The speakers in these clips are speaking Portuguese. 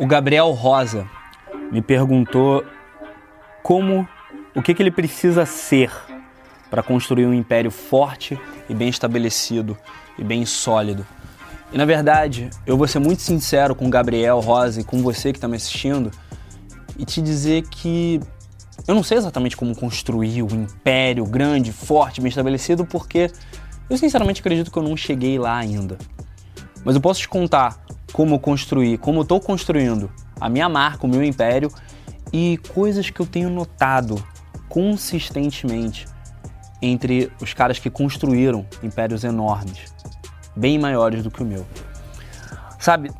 O Gabriel Rosa me perguntou como, o que, que ele precisa ser para construir um império forte e bem estabelecido e bem sólido. E na verdade, eu vou ser muito sincero com o Gabriel Rosa e com você que está me assistindo e te dizer que eu não sei exatamente como construir um império grande, forte, bem estabelecido, porque eu sinceramente acredito que eu não cheguei lá ainda. Mas eu posso te contar como construir, como estou construindo a minha marca, o meu império e coisas que eu tenho notado consistentemente entre os caras que construíram impérios enormes, bem maiores do que o meu. Sabe,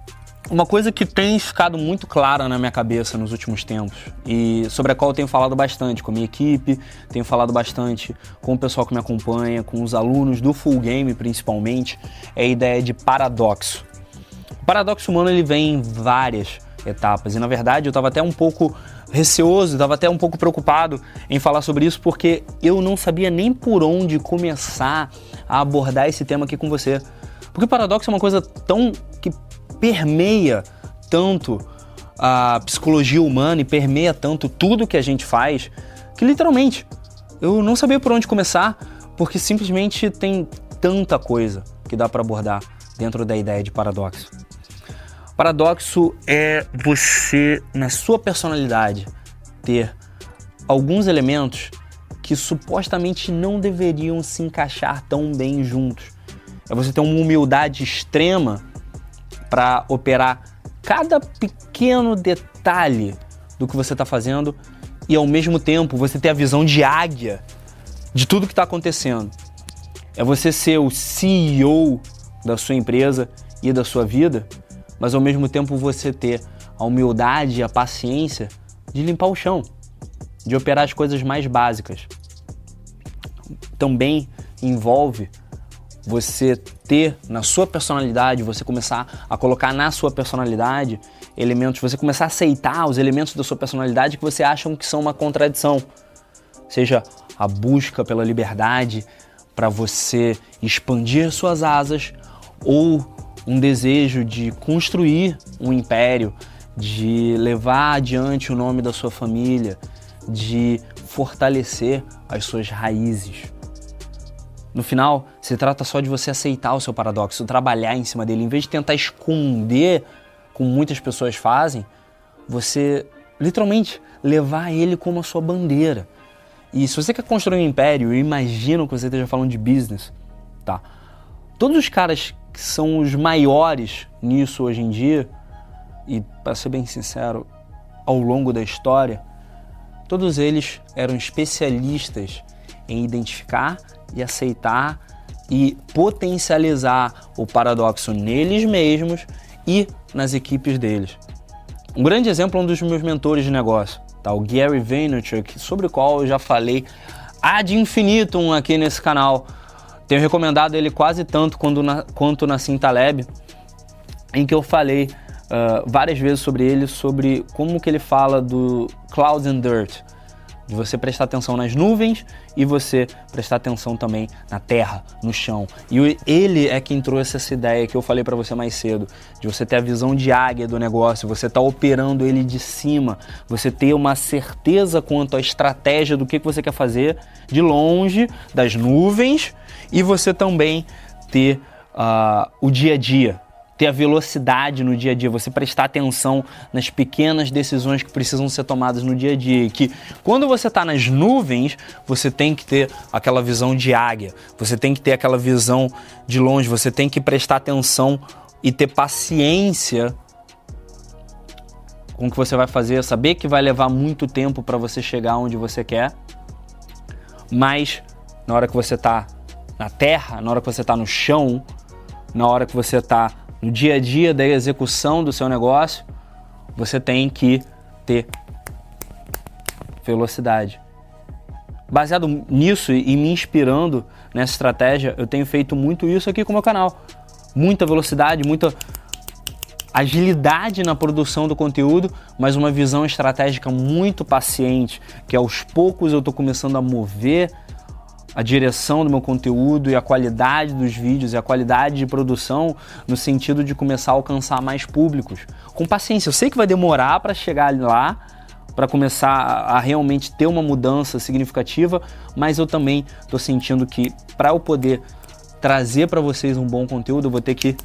uma coisa que tem ficado muito clara na minha cabeça nos últimos tempos e sobre a qual eu tenho falado bastante com a minha equipe, tenho falado bastante com o pessoal que me acompanha, com os alunos do Full Game principalmente, é a ideia de paradoxo. O paradoxo humano ele vem em várias etapas e na verdade eu estava até um pouco receoso, estava até um pouco preocupado em falar sobre isso porque eu não sabia nem por onde começar a abordar esse tema aqui com você. Porque o paradoxo é uma coisa tão que permeia tanto a psicologia humana e permeia tanto tudo que a gente faz, que literalmente eu não sabia por onde começar, porque simplesmente tem tanta coisa que dá para abordar dentro da ideia de paradoxo. Paradoxo é você, na sua personalidade, ter alguns elementos que supostamente não deveriam se encaixar tão bem juntos. É você ter uma humildade extrema para operar cada pequeno detalhe do que você está fazendo e ao mesmo tempo você ter a visão de águia de tudo que está acontecendo. É você ser o CEO da sua empresa e da sua vida, mas ao mesmo tempo você ter a humildade e a paciência de limpar o chão, de operar as coisas mais básicas. Também envolve você ter na sua personalidade, você começar a colocar na sua personalidade elementos, você começar a aceitar os elementos da sua personalidade que você acham que são uma contradição. Seja a busca pela liberdade para você expandir suas asas ou um desejo de construir um império, de levar adiante o nome da sua família, de fortalecer as suas raízes. No final, se trata só de você aceitar o seu paradoxo, trabalhar em cima dele, em vez de tentar esconder, como muitas pessoas fazem, você literalmente levar ele como a sua bandeira. E se você quer construir um império, eu imagino que você esteja falando de business, tá? Todos os caras que são os maiores nisso hoje em dia, e para ser bem sincero, ao longo da história, todos eles eram especialistas em identificar e aceitar e potencializar o paradoxo neles mesmos e nas equipes deles. Um grande exemplo é um dos meus mentores de negócio, tá? o Gary Vaynerchuk, sobre o qual eu já falei ad infinitum aqui nesse canal. Tenho recomendado ele quase tanto quanto na, quanto na em que eu falei uh, várias vezes sobre ele, sobre como que ele fala do Clouds and Dirt, de você prestar atenção nas nuvens e você prestar atenção também na terra, no chão. E ele é quem trouxe essa ideia que eu falei para você mais cedo, de você ter a visão de águia do negócio, você tá operando ele de cima, você ter uma certeza quanto à estratégia do que, que você quer fazer de longe das nuvens e você também ter uh, o dia a dia, ter a velocidade no dia a dia, você prestar atenção nas pequenas decisões que precisam ser tomadas no dia a dia. E que quando você está nas nuvens, você tem que ter aquela visão de águia, você tem que ter aquela visão de longe, você tem que prestar atenção e ter paciência com o que você vai fazer, saber que vai levar muito tempo para você chegar onde você quer, mas na hora que você está na terra, na hora que você está no chão, na hora que você está no dia a dia da execução do seu negócio, você tem que ter velocidade. Baseado nisso e me inspirando nessa estratégia, eu tenho feito muito isso aqui com o meu canal. Muita velocidade, muita agilidade na produção do conteúdo, mas uma visão estratégica muito paciente, que aos poucos eu estou começando a mover a direção do meu conteúdo e a qualidade dos vídeos e a qualidade de produção no sentido de começar a alcançar mais públicos. Com paciência, eu sei que vai demorar para chegar lá, para começar a realmente ter uma mudança significativa, mas eu também estou sentindo que para eu poder trazer para vocês um bom conteúdo, eu vou ter que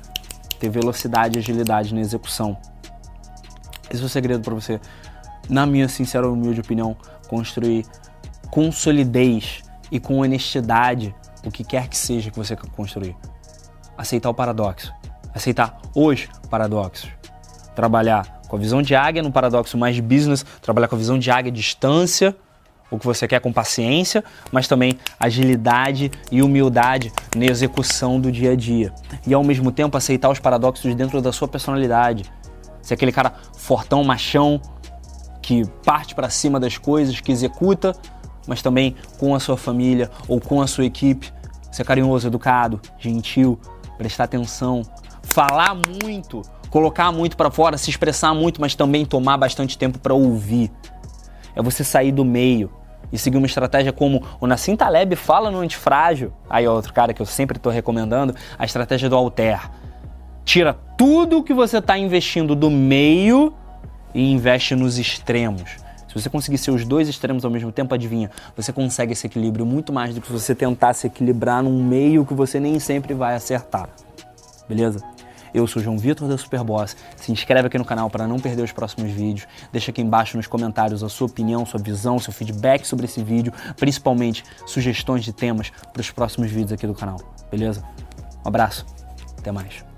ter velocidade e agilidade na execução. Esse é o segredo para você, na minha sincera humilde opinião, construir com solidez e com honestidade o que quer que seja que você construir. Aceitar o paradoxo. Aceitar os paradoxos. Trabalhar com a visão de águia no paradoxo mais business, trabalhar com a visão de águia distância, o que você quer com paciência, mas também agilidade e humildade na execução do dia a dia. E ao mesmo tempo aceitar os paradoxos dentro da sua personalidade. Ser aquele cara fortão, machão, que parte para cima das coisas, que executa, mas também com a sua família ou com a sua equipe. Ser carinhoso, educado, gentil, prestar atenção, falar muito, colocar muito para fora, se expressar muito, mas também tomar bastante tempo para ouvir. É você sair do meio e seguir uma estratégia como o Nassim Taleb fala no Antifrágil, aí é outro cara que eu sempre estou recomendando, a estratégia do Alter. Tira tudo que você está investindo do meio e investe nos extremos. Se você conseguir ser os dois extremos ao mesmo tempo, adivinha, você consegue esse equilíbrio muito mais do que se você tentar se equilibrar num meio que você nem sempre vai acertar. Beleza? Eu sou o João Vitor da Superboss. Se inscreve aqui no canal para não perder os próximos vídeos. Deixa aqui embaixo nos comentários a sua opinião, sua visão, seu feedback sobre esse vídeo, principalmente sugestões de temas para os próximos vídeos aqui do canal. Beleza? Um abraço. Até mais.